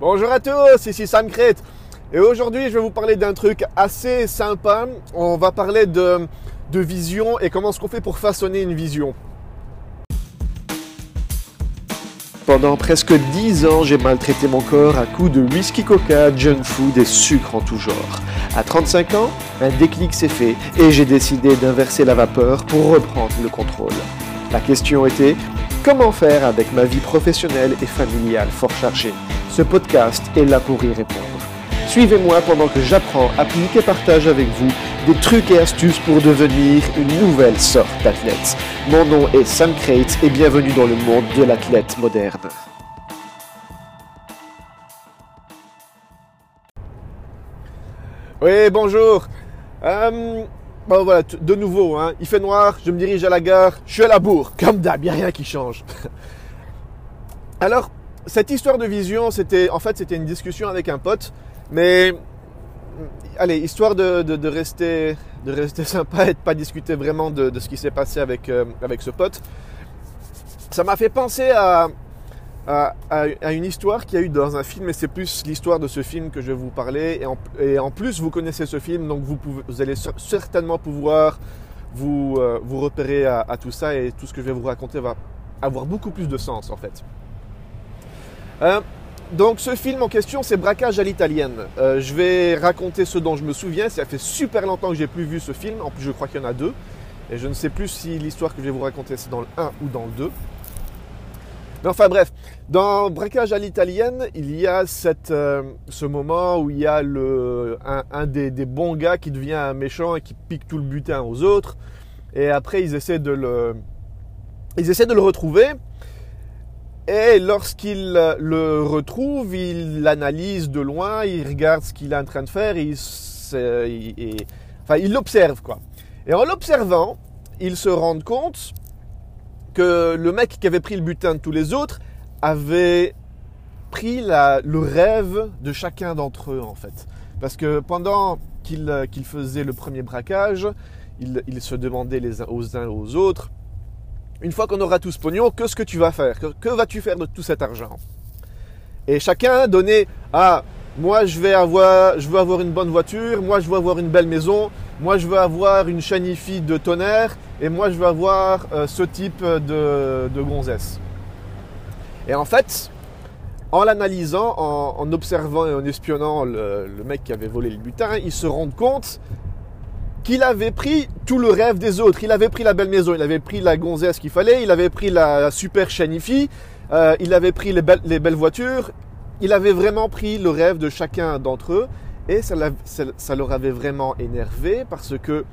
Bonjour à tous, ici Sam Crête. Et aujourd'hui, je vais vous parler d'un truc assez sympa. On va parler de, vision et comment est-ce qu'on fait pour façonner une vision. Pendant presque 10 ans, j'ai maltraité mon corps à coups de whisky coca, junk food et sucre en tout genre. À 35 ans, un déclic s'est fait et j'ai décidé d'inverser la vapeur pour reprendre le contrôle. La question était comment faire avec ma vie professionnelle et familiale fort chargée? Ce podcast est là pour y répondre. Suivez-moi pendant que j'apprends, applique et partage avec vous des trucs et astuces pour devenir une nouvelle sorte d'athlète. Mon nom est Sam Crate et bienvenue dans le monde de l'athlète moderne. Oui, bonjour. Euh, bon voilà, de nouveau, hein, il fait noir, je me dirige à la gare, je suis à la bourre, comme d'hab, il a rien qui change. Alors, cette histoire de vision, c'était en fait c'était une discussion avec un pote, mais allez, histoire de, rester, de rester sympa et de pas discuter vraiment de, ce qui s'est passé avec, euh, avec ce pote, ça m'a fait penser à, à, une histoire qu'il y a eu dans un film, et c'est plus l'histoire de ce film que je vais vous parler. Et en, et en plus, vous connaissez ce film, donc vous, allez certainement pouvoir vous, euh, vous repérer à, tout ça, et tout ce que je vais vous raconter va avoir beaucoup plus de sens en fait. Euh, donc ce film en question, c'est Braquage à l'italienne. Euh, je vais raconter ce dont je me souviens. Ça fait super longtemps que j'ai plus vu ce film. En plus, je crois qu'il y en a deux. Et je ne sais plus si l'histoire que je vais vous raconter, c'est dans le 1 ou dans le 2. Mais enfin bref, dans Braquage à l'italienne, il y a cette, euh, ce moment où il y a le, un, des, bons gars qui devient un méchant et qui pique tout le butin aux autres. Et après, ils essaient de le, ils essaient de le retrouver. Et lorsqu'il le retrouve, il l'analyse de loin, il regarde ce qu'il est en train de faire, il, enfin, il l'observe quoi. Et en l'observant, il se rend compte que le mec qui avait pris le butin de tous les autres avait pris le rêve de chacun d'entre eux en fait. Parce que pendant qu'il faisait le premier braquage, il, il se demandait les uns aux uns aux autres une fois qu'on aura tout ce pognon, qu'est-ce que tu vas faire Que, vas-tu faire de tout cet argent? Et chacun donnait Ah, moi je vais avoir, je veux avoir une bonne voiture, moi je veux avoir une belle maison, moi je veux avoir une chanifie de tonnerre, et moi je veux avoir euh, ce type de, de gonzesse. Et en fait, en l'analysant, en, observant et en espionnant le, le, mec qui avait volé le butin, ils se rendent compte qu'il avait pris tout le rêve des autres. Il avait pris la belle maison, il avait pris la gonzesse qu'il fallait, il avait pris la super chanifie, euh, il avait pris les belles, voitures. Il avait vraiment pris le rêve de chacun d'entre eux et ça, ça, leur avait vraiment énervé parce que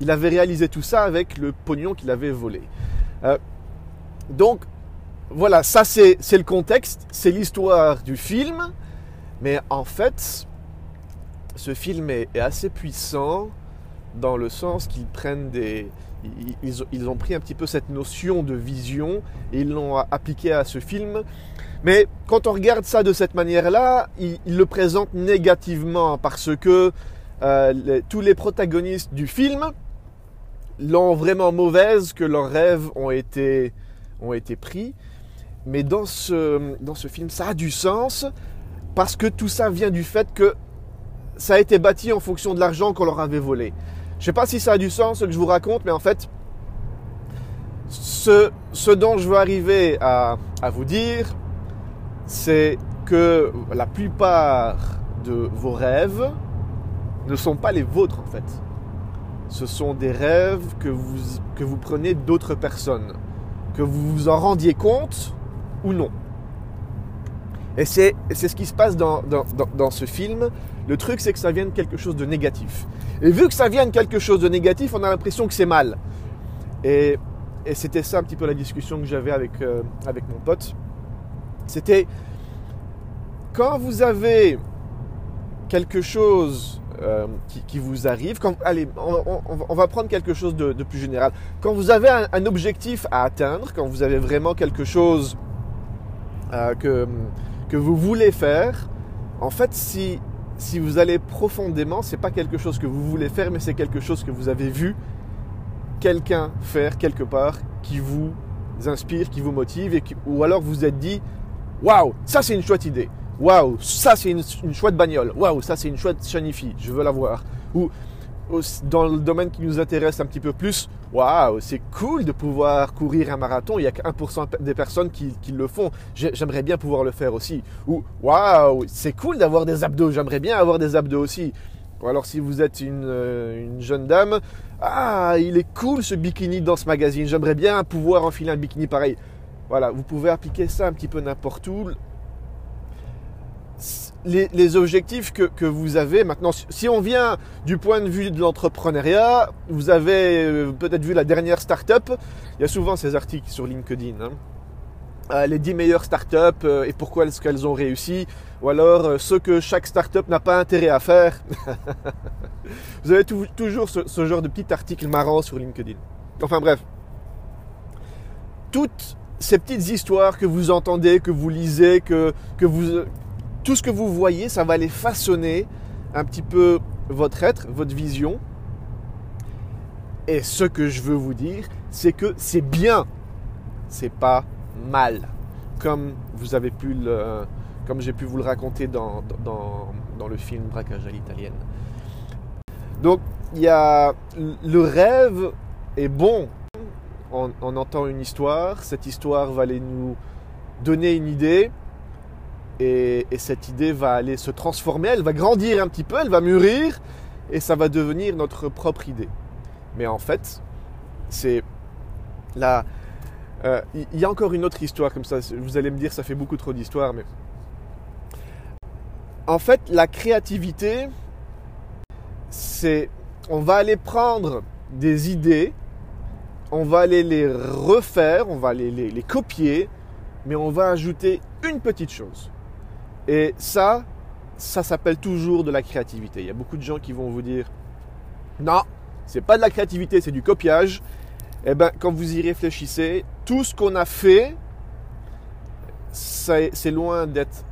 il avait réalisé tout ça avec le pognon qu'il avait volé. Euh, donc voilà, ça c'est le contexte, c'est l'histoire du film, mais en fait, ce film est assez puissant dans le sens qu'ils prennent des... Ils, ont pris un petit peu cette notion de vision et ils l'ont appliqué à ce film. Mais quand on regarde ça de cette manière-là, ils, le présentent négativement parce que euh, tous les protagonistes du film l'ont vraiment mauvaise, que leurs rêves ont été, ont été pris. Mais dans dans ce film, ça a du sens parce que tout ça vient du fait que ça a été bâti en fonction de l'argent qu'on leur avait volé. Je sais pas si ça a du sens ce que je vous raconte, mais en fait, ce, dont je veux arriver à, à vous dire, c'est que la plupart de vos rêves ne sont pas les vôtres en fait. Ce sont des rêves que vous, que vous prenez d'autres personnes, que vous vous en rendiez compte ou non. Et c'est ce qui se passe dans, dans, dans, ce film. Le truc, c'est que ça vient de quelque chose de négatif. Et vu que ça vient de quelque chose de négatif, on a l'impression que c'est mal. Et, et c'était ça un petit peu la discussion que j'avais avec, euh, avec mon pote. C'était quand vous avez quelque chose euh, qui, qui, vous arrive, allez, on, va prendre quelque chose de, plus général. Quand vous avez un, un, objectif à atteindre, quand vous avez vraiment quelque chose euh, que que vous voulez faire, en fait, si, si vous allez profondément, c'est pas quelque chose que vous voulez faire, mais c'est quelque chose que vous avez vu quelqu'un faire quelque part qui vous inspire, qui vous motive, et ou alors vous êtes dit, waouh, ça c'est une chouette idée. waouh, ça c'est une, chouette bagnole, waouh, ça c'est une chouette Shanifi, je veux la voir. Dans le domaine qui nous intéresse un petit peu plus, waouh, c'est cool de pouvoir courir un marathon. Il n'y a que 1% des personnes qui, le font. J'aimerais bien pouvoir le faire aussi. Ou waouh, c'est cool d'avoir des abdos. J'aimerais bien avoir des abdos aussi. Ou alors si vous êtes une, euh, une, jeune dame, ah, il est cool ce bikini dans ce magazine. J'aimerais bien pouvoir enfiler un bikini pareil. Voilà, vous pouvez appliquer ça un petit peu n'importe où les, objectifs que, vous avez maintenant, si on vient du point de vue de l'entrepreneuriat, vous avez euh, peut-être vu la dernière startup. Il y a souvent ces articles sur LinkedIn. Hein. Euh, les 10 meilleures startups euh, et pourquoi est-ce qu'elles ont réussi, ou alors ce que chaque startup n'a pas intérêt à faire. vous avez toujours ce, genre de petit article marrant sur LinkedIn. Enfin bref, toutes ces petites histoires que vous entendez, que vous lisez, que, que vous tout ce que vous voyez, ça va aller façonner un petit peu votre être, votre vision. Et ce que je veux vous dire, c'est que c'est bien, c'est pas mal, comme vous avez pu j'ai pu vous le raconter dans, le film Braquage à l'italienne. Donc, il y le rêve est bon. On, on entend une histoire, cette histoire va aller nous donner une idée, et, cette idée va aller se transformer, elle va grandir un petit peu, elle va mûrir, et ça va devenir notre propre idée. Mais en fait, c'est là. Euh, il y a encore une autre histoire comme ça. Vous allez me dire, ça fait beaucoup trop d'histoires, mais en fait, la créativité, c'est on va aller prendre des idées, on va aller les refaire, on va aller les copier, mais on va ajouter une petite chose. Et ça, ça s'appelle toujours de la créativité. Il y a beaucoup de gens qui vont vous dire non, c'est pas de la créativité, c'est du copiage. Eh bien, quand vous y réfléchissez, tout ce qu'on a fait, c'est loin d'être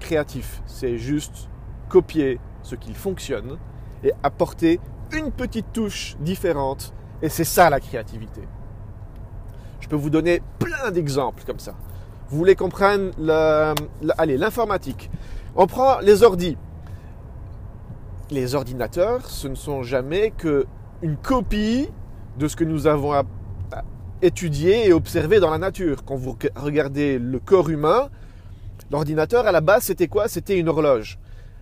créatif. C'est juste copier ce qui fonctionne et apporter une petite touche différente. Et c'est ça la créativité. Je peux vous donner plein d'exemples comme ça. Vous voulez qu'on prenne l'informatique. On prend les ordis. Les ordinateurs, ce ne sont jamais qu'une copie de ce que nous avons étudié et observé dans la nature. Quand vous regardez le corps humain, l'ordinateur à la base c'était quoi? C'était une horloge.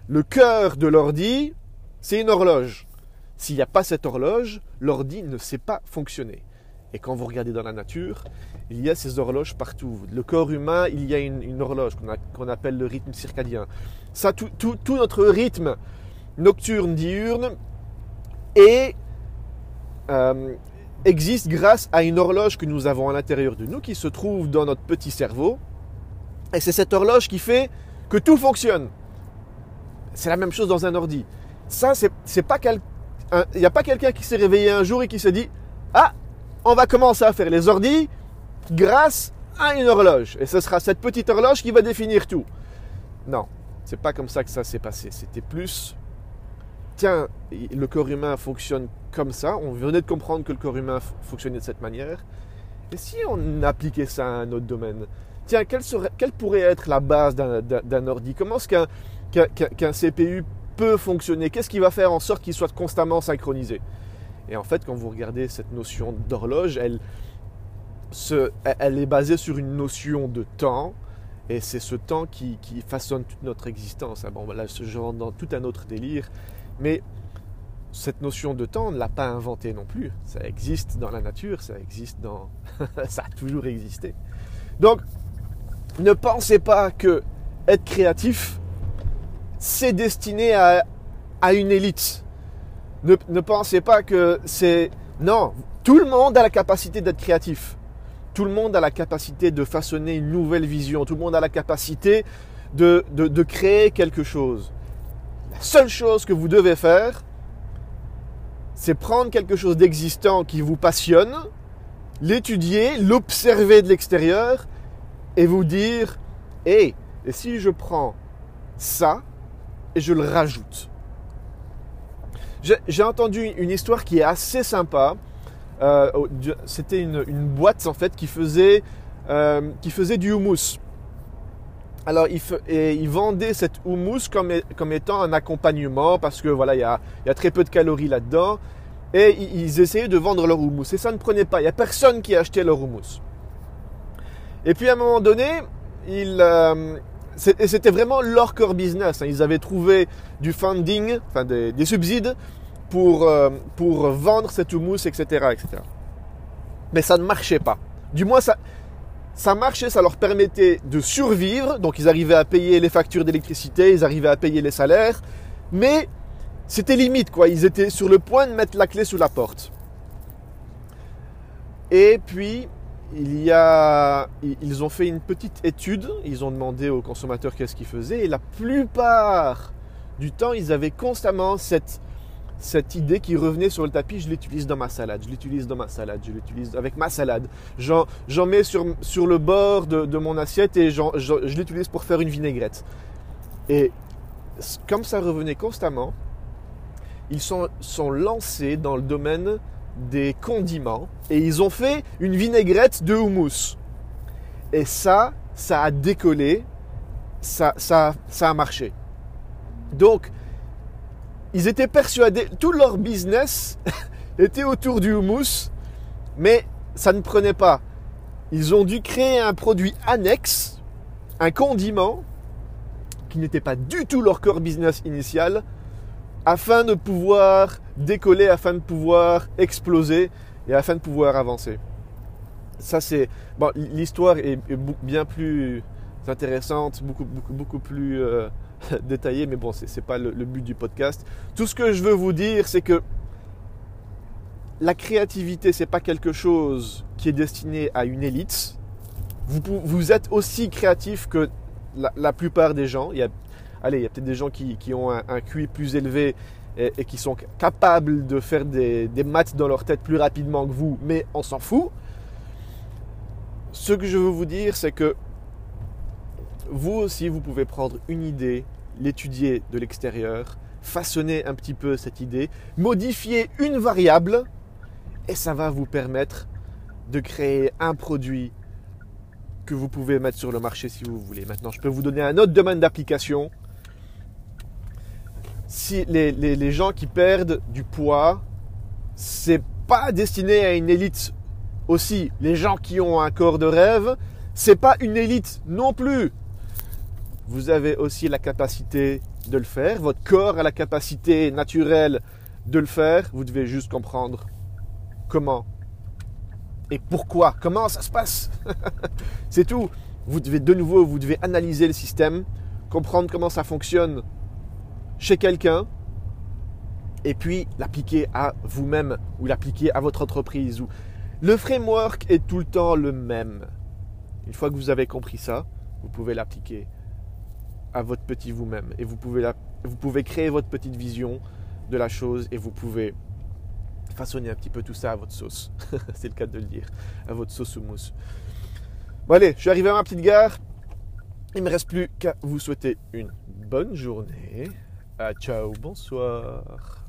Le cœur de l'ordi, c'est une horloge. S'il n'y a pas cette horloge, l'ordi ne sait pas fonctionner. Et quand vous regardez dans la nature, il y a ces horloges partout. Le corps humain, il y a une, horloge qu'on appelle le rythme circadien. Ça, tout, notre rythme nocturne, diurne, euh, existe grâce à une horloge que nous avons à l'intérieur de nous, qui se trouve dans notre petit cerveau. Et c'est cette horloge qui fait que tout fonctionne. C'est la même chose dans un ordi. Ça, c'est pas il n'y a pas quelqu'un qui s'est réveillé un jour et qui s'est dit Ah, on va commencer à faire les ordis grâce à une horloge. Et ce sera cette petite horloge qui va définir tout. Non, c'est pas comme ça que ça s'est passé. C'était plus, tiens, le corps humain fonctionne comme ça. On venait de comprendre que le corps humain fonctionnait de cette manière. Et si on appliquait ça à un autre domaine? Tiens, quelle, serait, quelle pourrait être la base d'un ordi? Comment est-ce qu'un CPU peut fonctionner? Qu'est-ce qui va faire en sorte qu'il soit constamment synchronisé? Et en fait, quand vous regardez cette notion d'horloge, elle, elle est basée sur une notion de temps. Et c'est ce temps qui, façonne toute notre existence. Ah bon, là, je rentre dans tout un autre délire. Mais cette notion de temps, on ne l'a pas inventée non plus. Ça existe dans la nature, ça existe dans... ça a toujours existé. Donc, ne pensez pas que être créatif, c'est destiné à, à une élite. Ne, pensez pas que c'est... Non, tout le monde a la capacité d'être créatif. Tout le monde a la capacité de façonner une nouvelle vision. Tout le monde a la capacité de, de créer quelque chose. La seule chose que vous devez faire, c'est prendre quelque chose d'existant qui vous passionne, l'étudier, l'observer de l'extérieur et vous dire, hé, et si je prends ça et je le rajoute? J'ai entendu une histoire qui est assez sympa. Euh, C'était une, boîte en fait qui faisait, euh, qui faisait du houmous. Alors, il, et il vendait cette houmous comme, étant un accompagnement parce que voilà, il y a, il y a très peu de calories là-dedans. Et ils essayaient de vendre leur houmous. Et ça ne prenait pas. Il n'y a personne qui achetait leur houmous. Et puis à un moment donné, ils, euh, c'était vraiment leur core business. Hein. Ils avaient trouvé du funding, enfin des, des subsides pour, euh, pour vendre cette houmous, etc., etc. Mais ça ne marchait pas. Du moins, ça, ça marchait, ça leur permettait de survivre. Donc ils arrivaient à payer les factures d'électricité, ils arrivaient à payer les salaires. Mais c'était limite, quoi. Ils étaient sur le point de mettre la clé sous la porte. Et puis, il y a, ils ont fait une petite étude. Ils ont demandé aux consommateurs qu'est-ce qu'ils faisaient. Et la plupart du temps, ils avaient constamment cette, cette idée qui revenait sur le tapis, je l'utilise dans ma salade, je l'utilise dans ma salade, je l'utilise avec ma salade. J'en, mets sur, sur, le bord de, mon assiette et je l'utilise pour faire une vinaigrette. Et comme ça revenait constamment, ils sont, sont lancés dans le domaine des condiments et ils ont fait une vinaigrette de houmous. Et ça, ça a décollé, ça, ça, ça a marché. Donc, ils étaient persuadés, tout leur business était autour du houmous, mais ça ne prenait pas. Ils ont dû créer un produit annexe, un condiment, qui n'était pas du tout leur core business initial, afin de pouvoir décoller, afin de pouvoir exploser et afin de pouvoir avancer. Ça c'est bon, l'histoire est, bien plus intéressante, beaucoup beaucoup beaucoup plus euh, détaillé, mais bon, ce n'est pas le, but du podcast. Tout ce que je veux vous dire, c'est que la créativité, c'est pas quelque chose qui est destiné à une élite. Vous, vous êtes aussi créatif que la, plupart des gens. Il y a, allez, il y a peut-être des gens qui, ont un, QI plus élevé et, qui sont capables de faire des, des maths dans leur tête plus rapidement que vous, mais on s'en fout. Ce que je veux vous dire, c'est que vous aussi, vous pouvez prendre une idée, l'étudier de l'extérieur, façonner un petit peu cette idée, modifier une variable, et ça va vous permettre de créer un produit que vous pouvez mettre sur le marché si vous voulez. Maintenant, je peux vous donner un autre domaine d'application. Si les, les, gens qui perdent du poids, c'est pas destiné à une élite aussi. Les gens qui ont un corps de rêve, c'est pas une élite non plus vous avez aussi la capacité de le faire. Votre corps a la capacité naturelle de le faire. Vous devez juste comprendre comment et pourquoi, comment ça se passe. C'est tout. Vous devez de nouveau, vous devez analyser le système, comprendre comment ça fonctionne chez quelqu'un et puis l'appliquer à vous-même ou l'appliquer à votre entreprise. Le framework est tout le temps le même. Une fois que vous avez compris ça, vous pouvez l'appliquer à votre petit vous-même. Et vous pouvez, vous pouvez créer votre petite vision de la chose et vous pouvez façonner un petit peu tout ça à votre sauce. C'est le cas de le dire. À votre sauce ou mousse. Bon allez, je suis arrivé à ma petite gare. Il ne me reste plus qu'à vous souhaiter une bonne journée. Ah, ciao, bonsoir.